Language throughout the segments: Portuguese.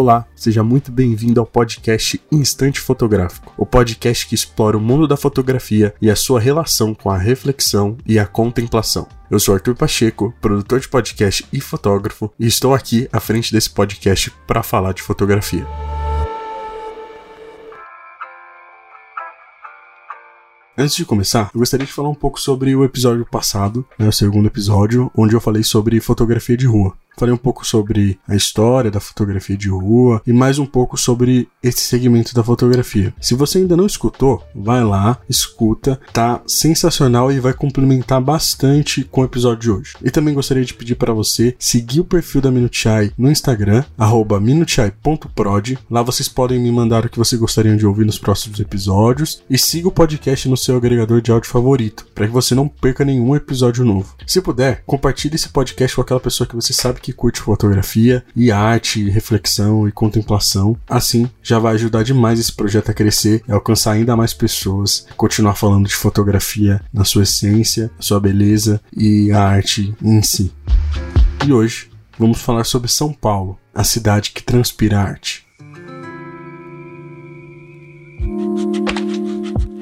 Olá, seja muito bem-vindo ao podcast Instante Fotográfico, o podcast que explora o mundo da fotografia e a sua relação com a reflexão e a contemplação. Eu sou Arthur Pacheco, produtor de podcast e fotógrafo, e estou aqui à frente desse podcast para falar de fotografia. Antes de começar, eu gostaria de falar um pouco sobre o episódio passado, né, o segundo episódio, onde eu falei sobre fotografia de rua. Falei um pouco sobre a história da fotografia de rua e mais um pouco sobre esse segmento da fotografia. Se você ainda não escutou, vai lá, escuta, tá sensacional e vai complementar bastante com o episódio de hoje. E também gostaria de pedir para você seguir o perfil da Minuchai no Instagram, minuchai.prod. Lá vocês podem me mandar o que vocês gostariam de ouvir nos próximos episódios e siga o podcast no seu agregador de áudio favorito, para que você não perca nenhum episódio novo. Se puder, compartilhe esse podcast com aquela pessoa que você sabe que que curte fotografia e arte, reflexão e contemplação. Assim, já vai ajudar demais esse projeto a crescer e alcançar ainda mais pessoas, continuar falando de fotografia na sua essência, sua beleza e a arte em si. E hoje vamos falar sobre São Paulo, a cidade que transpira arte.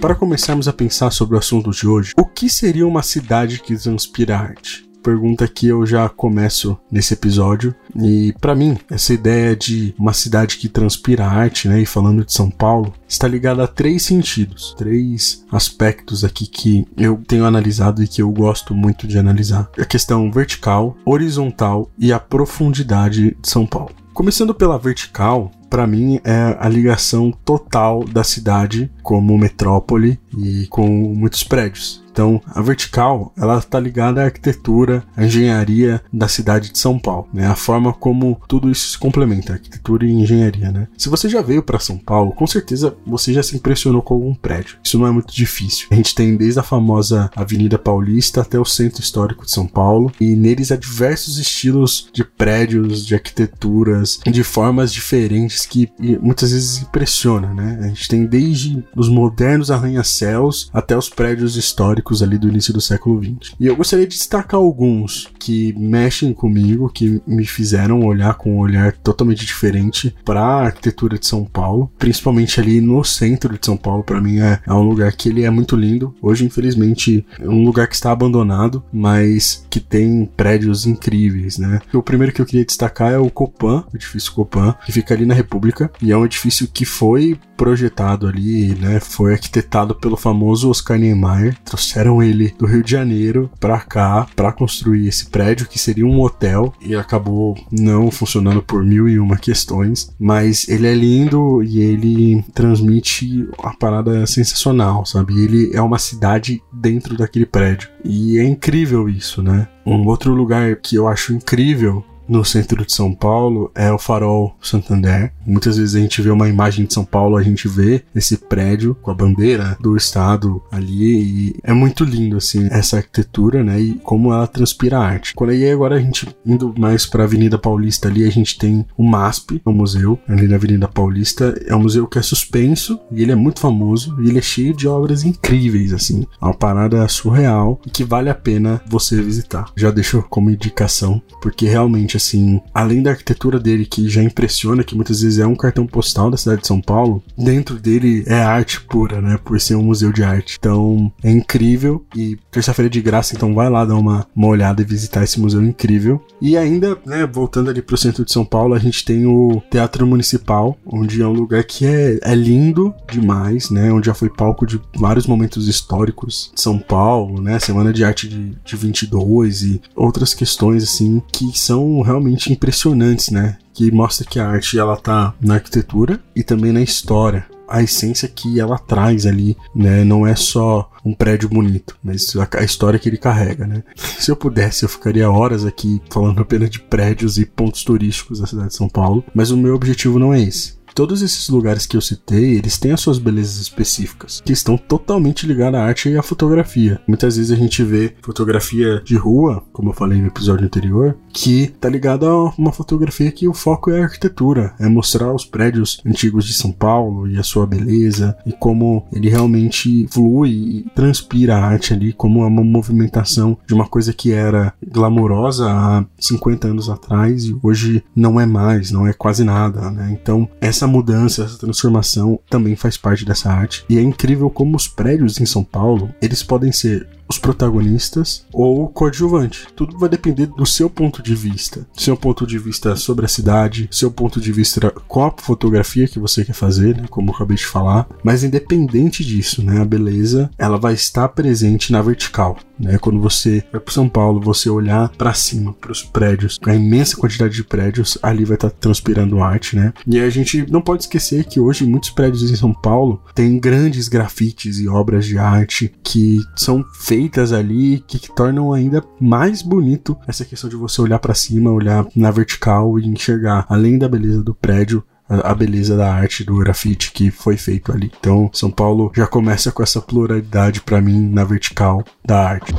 Para começarmos a pensar sobre o assunto de hoje, o que seria uma cidade que transpira arte? Pergunta que eu já começo nesse episódio. E para mim, essa ideia de uma cidade que transpira arte, né, e falando de São Paulo, está ligada a três sentidos, três aspectos aqui que eu tenho analisado e que eu gosto muito de analisar. A questão vertical, horizontal e a profundidade de São Paulo. Começando pela vertical, para mim é a ligação total da cidade como metrópole e com muitos prédios. Então, a vertical, ela está ligada à arquitetura, à engenharia da cidade de São Paulo, né? A forma como tudo isso se complementa, arquitetura e engenharia, né? Se você já veio para São Paulo, com certeza você já se impressionou com algum prédio. Isso não é muito difícil. A gente tem desde a famosa Avenida Paulista até o Centro Histórico de São Paulo, e neles há diversos estilos de prédios, de arquiteturas, de formas diferentes que muitas vezes impressiona, né? A gente tem desde os modernos arranha-céus até os prédios históricos históricos ali do início do século XX. E eu gostaria de destacar alguns que mexem comigo, que me fizeram olhar com um olhar totalmente diferente para a arquitetura de São Paulo, principalmente ali no centro de São Paulo. Para mim é, é, um lugar que ele é muito lindo. Hoje, infelizmente, é um lugar que está abandonado, mas que tem prédios incríveis, né? O primeiro que eu queria destacar é o Copan, o edifício Copan, que fica ali na República e é um edifício que foi projetado ali, né? Foi arquitetado pelo famoso Oscar Niemeyer. Trouxeram ele do Rio de Janeiro para cá para construir esse prédio que seria um hotel e acabou não funcionando por mil e uma questões. Mas ele é lindo e ele transmite uma parada sensacional, sabe? Ele é uma cidade dentro daquele prédio e é incrível isso, né? Um outro lugar que eu acho incrível no centro de São Paulo é o Farol Santander. Muitas vezes a gente vê uma imagem de São Paulo, a gente vê esse prédio com a bandeira do estado ali e é muito lindo assim essa arquitetura, né? E como ela transpira arte. Quando aí agora a gente indo mais para a Avenida Paulista ali, a gente tem o MASP, o museu ali na Avenida Paulista. É um museu que é suspenso e ele é muito famoso e ele é cheio de obras incríveis assim. É uma parada surreal e que vale a pena você visitar. Já deixo como indicação porque realmente assim, além da arquitetura dele que já impressiona, que muitas vezes é um cartão postal da cidade de São Paulo, dentro dele é arte pura, né? Por ser um museu de arte. Então é incrível e terça-feira de graça, então vai lá dar uma, uma olhada e visitar esse museu incrível. E ainda, né, voltando ali pro centro de São Paulo, a gente tem o Teatro Municipal, onde é um lugar que é, é lindo demais, né? Onde já foi palco de vários momentos históricos de São Paulo, né? Semana de Arte de, de 22 e outras questões, assim, que são realmente impressionantes, né? Que mostra que a arte ela tá na arquitetura e também na história. A essência que ela traz ali, né? Não é só um prédio bonito, mas a, história que ele carrega, né? Se eu pudesse, eu ficaria horas aqui falando apenas de prédios e pontos turísticos da cidade de São Paulo, mas o meu objetivo não é esse. Todos esses lugares que eu citei, eles têm as suas belezas específicas, que estão totalmente ligadas à arte e à fotografia. Muitas vezes a gente vê fotografia de rua, como eu falei no episódio anterior, que tá ligada a uma fotografia que o foco é a arquitetura, é mostrar os prédios antigos de São Paulo e a sua beleza e como ele realmente flui e transpira a arte ali como uma movimentação de uma coisa que era glamourosa há 50 anos atrás e hoje não é mais, não é quase nada, né? Então, essa mudança, essa transformação também faz parte dessa arte. E é incrível como os prédios em São Paulo, eles podem ser os protagonistas ou o coadjuvante. Tudo vai depender do seu ponto de vista. Seu ponto de vista sobre a cidade, seu ponto de vista com a fotografia que você quer fazer, né, como eu acabei de falar. Mas independente disso, né, a beleza, ela vai estar presente na vertical. Né? Quando você vai para São Paulo, você olhar para cima, para os prédios, a imensa quantidade de prédios, ali vai estar tá transpirando arte, né? E a gente não pode esquecer que hoje muitos prédios em São Paulo têm grandes grafites e obras de arte que são feitas feitas ali que, que tornam ainda mais bonito essa questão de você olhar para cima, olhar na vertical e enxergar, além da beleza do prédio, a beleza da arte do grafite que foi feito ali. Então, São Paulo já começa com essa pluralidade para mim na vertical da arte.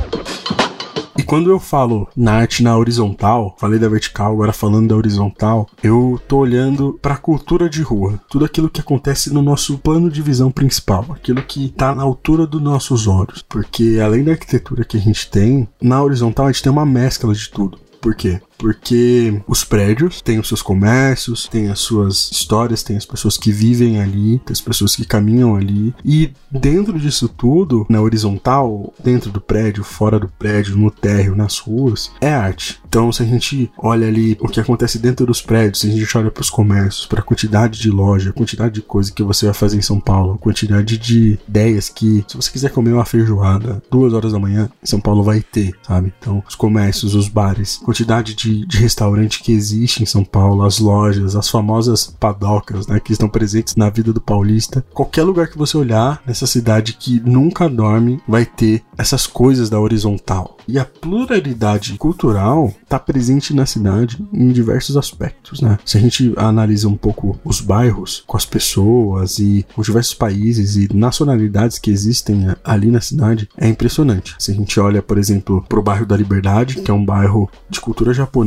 Quando eu falo na arte na horizontal, falei da vertical, agora falando da horizontal, eu tô olhando para a cultura de rua, tudo aquilo que acontece no nosso plano de visão principal, aquilo que tá na altura dos nossos olhos, porque além da arquitetura que a gente tem, na horizontal a gente tem uma mescla de tudo. Por quê? Porque os prédios têm os seus comércios, têm as suas histórias, têm as pessoas que vivem ali, tem as pessoas que caminham ali. E dentro disso tudo, na horizontal, dentro do prédio, fora do prédio, no térreo, nas ruas, é arte. Então, se a gente olha ali o que acontece dentro dos prédios, se a gente olha para os comércios, para a quantidade de loja, a quantidade de coisa que você vai fazer em São Paulo, a quantidade de ideias que, se você quiser comer uma feijoada duas horas da manhã, em São Paulo vai ter, sabe? Então, os comércios, os bares, quantidade de de, de restaurante que existe em São Paulo, as lojas, as famosas padocas, né, que estão presentes na vida do paulista. Qualquer lugar que você olhar nessa cidade que nunca dorme vai ter essas coisas da horizontal. E a pluralidade cultural está presente na cidade em diversos aspectos, né? Se a gente analisa um pouco os bairros com as pessoas e os diversos países e nacionalidades que existem ali na cidade, é impressionante. Se a gente olha, por exemplo, para o bairro da Liberdade, que é um bairro de cultura japonesa,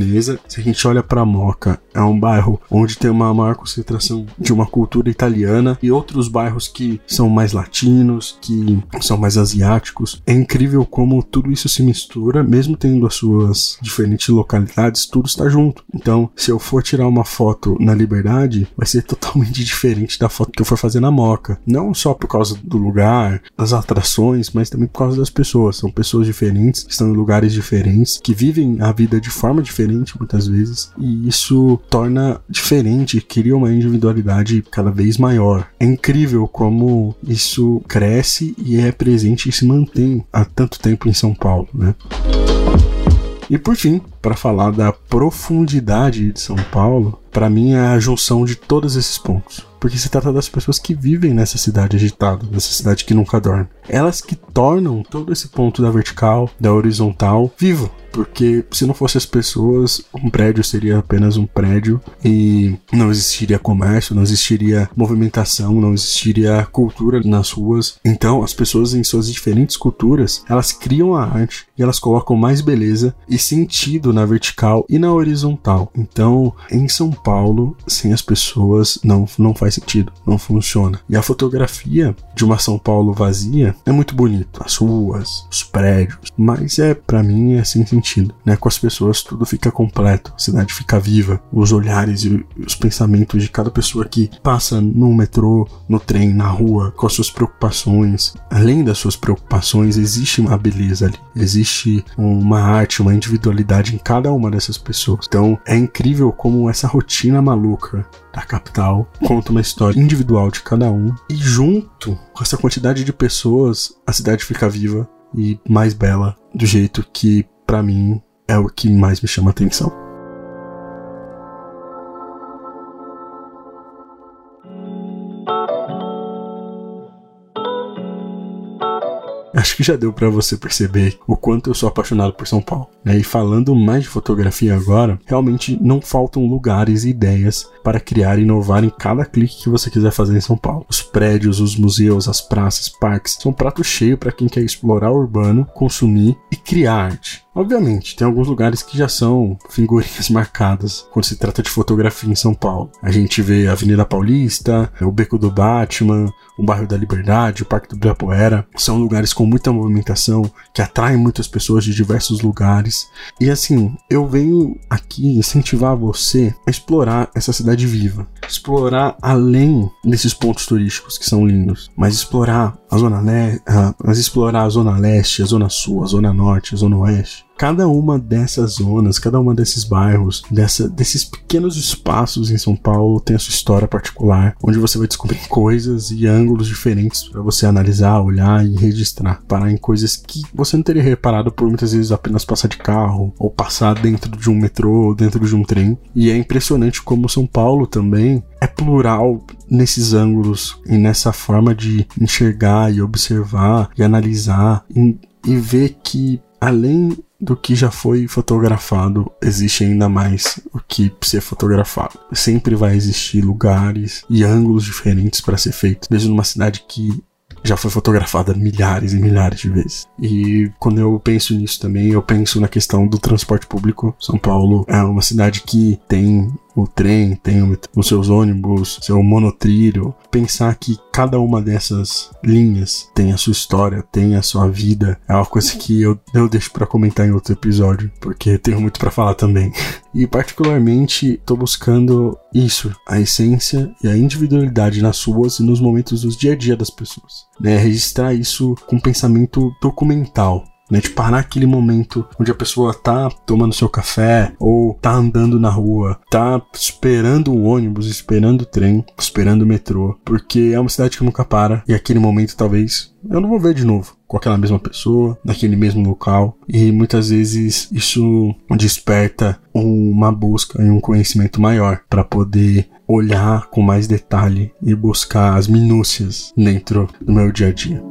se a gente olha para Moca, é um bairro onde tem uma maior concentração de uma cultura italiana e outros bairros que são mais latinos, que são mais asiáticos. É incrível como tudo isso se mistura, mesmo tendo as suas diferentes localidades, tudo está junto. Então, se eu for tirar uma foto na Liberdade, vai ser totalmente diferente da foto que eu for fazer na Moca. Não só por causa do lugar, das atrações, mas também por causa das pessoas. São pessoas diferentes, estão em lugares diferentes, que vivem a vida de forma diferente muitas vezes, e isso torna diferente, cria uma individualidade cada vez maior. É incrível como isso cresce e é presente e se mantém há tanto tempo em São Paulo, né? E por fim, para falar da profundidade de São Paulo, para mim é a junção de todos esses pontos. Porque se trata das pessoas que vivem nessa cidade agitada, nessa cidade que nunca dorme. Elas que tornam todo esse ponto da vertical, da horizontal, vivo. Porque se não fosse as pessoas, um prédio seria apenas um prédio e não existiria comércio, não existiria movimentação, não existiria cultura nas ruas. Então, as pessoas em suas diferentes culturas, elas criam a arte e elas colocam mais beleza e sentido na vertical e na horizontal. Então, em São Paulo, sem as pessoas, não, não faz sentido, não funciona. E a fotografia de uma São Paulo vazia é muito bonito, as ruas, os prédios, mas é para mim é sem sentido, né? Com as pessoas tudo fica completo, a cidade fica viva, os olhares e os pensamentos de cada pessoa que passa no metrô, no trem, na rua, com as suas preocupações. Além das suas preocupações, existe uma beleza ali, existe uma arte, uma individualidade em cada uma dessas pessoas. Então é incrível como essa rotina maluca da capital conta uma história individual de cada um e junto com essa quantidade de pessoas a cidade fica viva e mais bela do jeito que para mim é o que mais me chama atenção. Acho que já deu para você perceber o quanto eu sou apaixonado por São Paulo. Né? E falando mais de fotografia agora, realmente não faltam lugares e ideias para criar e inovar em cada clique que você quiser fazer em São Paulo. Os prédios, os museus, as praças, parques são um prato cheio para quem quer explorar o urbano, consumir e criar arte. Obviamente, tem alguns lugares que já são figurinhas marcadas quando se trata de fotografia em São Paulo. A gente vê a Avenida Paulista, o Beco do Batman, o Bairro da Liberdade, o Parque do Ibirapuera. São lugares com muita movimentação, que atraem muitas pessoas de diversos lugares. E assim, eu venho aqui incentivar você a explorar essa cidade viva. Explorar além desses pontos turísticos que são lindos, mas explorar a zona mas explorar a zona leste, a zona sul, a zona norte, a zona oeste cada uma dessas zonas, cada uma desses bairros, dessa, desses pequenos espaços em São Paulo tem a sua história particular, onde você vai descobrir coisas e ângulos diferentes para você analisar, olhar e registrar, parar em coisas que você não teria reparado por muitas vezes apenas passar de carro ou passar dentro de um metrô, ou dentro de um trem. E é impressionante como São Paulo também é plural nesses ângulos e nessa forma de enxergar e observar e analisar e, e ver que além do que já foi fotografado, existe ainda mais o que ser fotografado. Sempre vai existir lugares e ângulos diferentes para ser feito, mesmo numa cidade que já foi fotografada milhares e milhares de vezes. E quando eu penso nisso também, eu penso na questão do transporte público. São Paulo é uma cidade que tem o trem, tem os seus ônibus, seu monotrilho. Pensar que cada uma dessas linhas tem a sua história, tem a sua vida, é uma coisa que eu, eu deixo para comentar em outro episódio, porque tenho muito para falar também. E particularmente estou buscando isso, a essência e a individualidade nas suas e nos momentos do dia a dia das pessoas. Né? Registrar isso com pensamento documental, né? De parar aquele momento onde a pessoa tá tomando seu café ou tá andando na rua, tá esperando o ônibus, esperando o trem, esperando o metrô, porque é uma cidade que nunca para e aquele momento talvez eu não vou ver de novo com aquela mesma pessoa, naquele mesmo local, e muitas vezes isso desperta uma busca e um conhecimento maior para poder olhar com mais detalhe e buscar as minúcias dentro do meu dia a dia.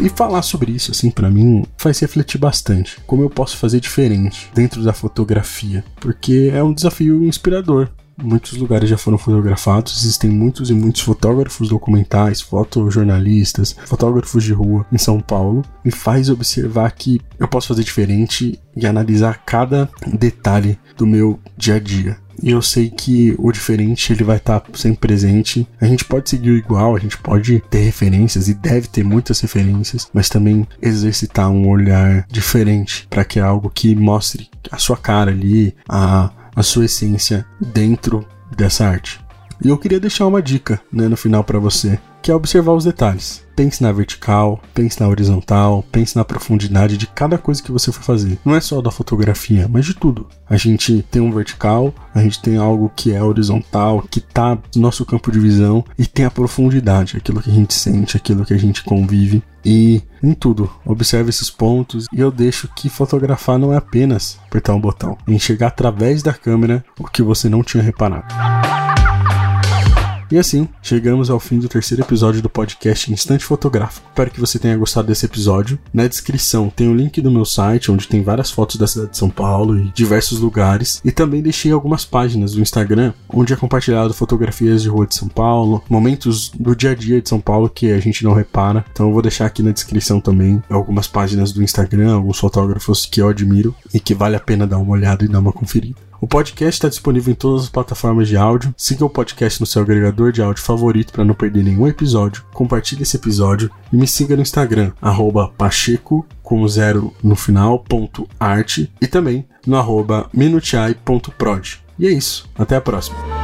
E falar sobre isso, assim, para mim, faz refletir bastante. Como eu posso fazer diferente dentro da fotografia. Porque é um desafio inspirador. Muitos lugares já foram fotografados, existem muitos e muitos fotógrafos documentais, fotojornalistas, fotógrafos de rua em São Paulo, me faz observar que eu posso fazer diferente e analisar cada detalhe do meu dia a dia e eu sei que o diferente ele vai estar tá sempre presente. A gente pode seguir o igual, a gente pode ter referências e deve ter muitas referências, mas também exercitar um olhar diferente para que é algo que mostre a sua cara ali, a, a sua essência dentro dessa arte. E eu queria deixar uma dica né, no final para você, que é observar os detalhes. Pense na vertical, pense na horizontal, pense na profundidade de cada coisa que você for fazer. Não é só da fotografia, mas de tudo. A gente tem um vertical, a gente tem algo que é horizontal, que tá no nosso campo de visão, e tem a profundidade, aquilo que a gente sente, aquilo que a gente convive. E em tudo, observe esses pontos e eu deixo que fotografar não é apenas apertar um botão, é enxergar através da câmera o que você não tinha reparado. E assim, chegamos ao fim do terceiro episódio do podcast Instante Fotográfico. Espero que você tenha gostado desse episódio. Na descrição tem o link do meu site, onde tem várias fotos da cidade de São Paulo e diversos lugares. E também deixei algumas páginas do Instagram, onde é compartilhado fotografias de rua de São Paulo, momentos do dia a dia de São Paulo que a gente não repara. Então eu vou deixar aqui na descrição também algumas páginas do Instagram, alguns fotógrafos que eu admiro e que vale a pena dar uma olhada e dar uma conferida. O podcast está disponível em todas as plataformas de áudio. Siga o podcast no seu agregador de áudio favorito para não perder nenhum episódio. Compartilhe esse episódio e me siga no Instagram, pacheco com zero no final, ponto arte, e também no arroba minutiai.prod. E é isso, até a próxima.